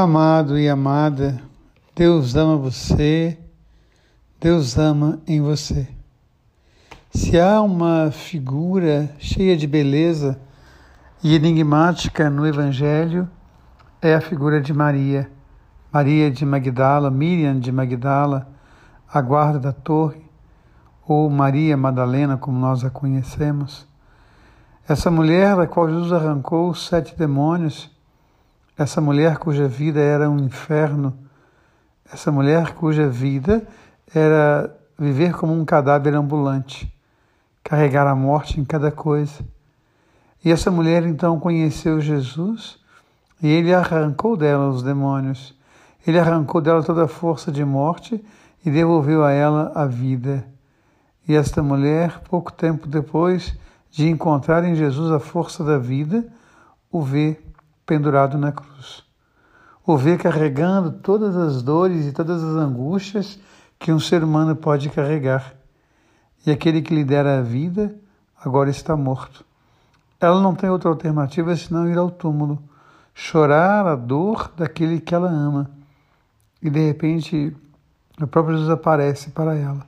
Amado e amada, Deus ama você, Deus ama em você. Se há uma figura cheia de beleza e enigmática no Evangelho, é a figura de Maria. Maria de Magdala, Miriam de Magdala, a guarda da torre, ou Maria Madalena, como nós a conhecemos. Essa mulher da qual Jesus arrancou os sete demônios, essa mulher cuja vida era um inferno, essa mulher cuja vida era viver como um cadáver ambulante, carregar a morte em cada coisa. E essa mulher então conheceu Jesus e ele arrancou dela os demônios. Ele arrancou dela toda a força de morte e devolveu a ela a vida. E esta mulher, pouco tempo depois de encontrar em Jesus a força da vida, o vê pendurado na cruz. O vê carregando todas as dores e todas as angústias que um ser humano pode carregar. E aquele que lhe dera a vida agora está morto. Ela não tem outra alternativa senão ir ao túmulo, chorar a dor daquele que ela ama. E de repente o próprio Jesus aparece para ela.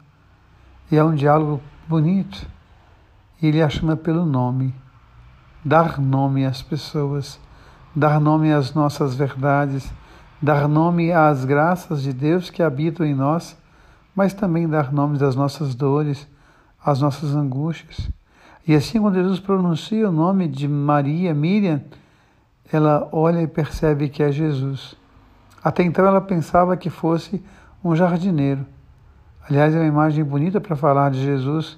E é um diálogo bonito. E ele a chama pelo nome. Dar nome às pessoas dar nome às nossas verdades, dar nome às graças de Deus que habitam em nós, mas também dar nome às nossas dores, às nossas angústias. E assim, quando Jesus pronuncia o nome de Maria, Miriam, ela olha e percebe que é Jesus. Até então ela pensava que fosse um jardineiro. Aliás, é uma imagem bonita para falar de Jesus,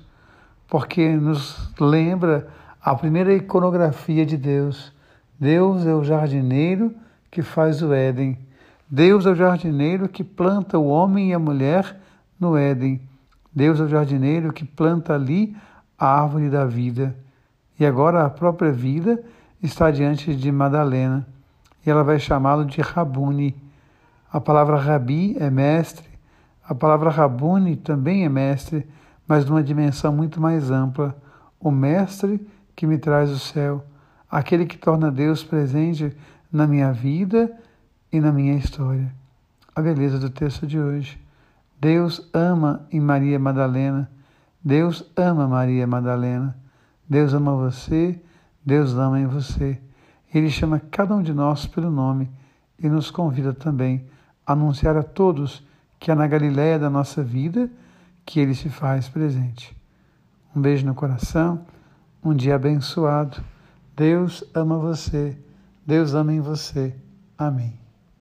porque nos lembra a primeira iconografia de Deus Deus é o jardineiro que faz o Éden. Deus é o jardineiro que planta o homem e a mulher no Éden. Deus é o jardineiro que planta ali a árvore da vida. E agora a própria vida está diante de Madalena. E ela vai chamá-lo de Rabuni. A palavra Rabi é mestre. A palavra Rabuni também é mestre, mas numa dimensão muito mais ampla. O mestre que me traz o céu aquele que torna Deus presente na minha vida e na minha história. A beleza do texto de hoje. Deus ama em Maria Madalena. Deus ama Maria Madalena. Deus ama você. Deus ama em você. Ele chama cada um de nós pelo nome e nos convida também a anunciar a todos que é na Galiléia da nossa vida que ele se faz presente. Um beijo no coração, um dia abençoado Deus ama você, Deus ama em você. Amém.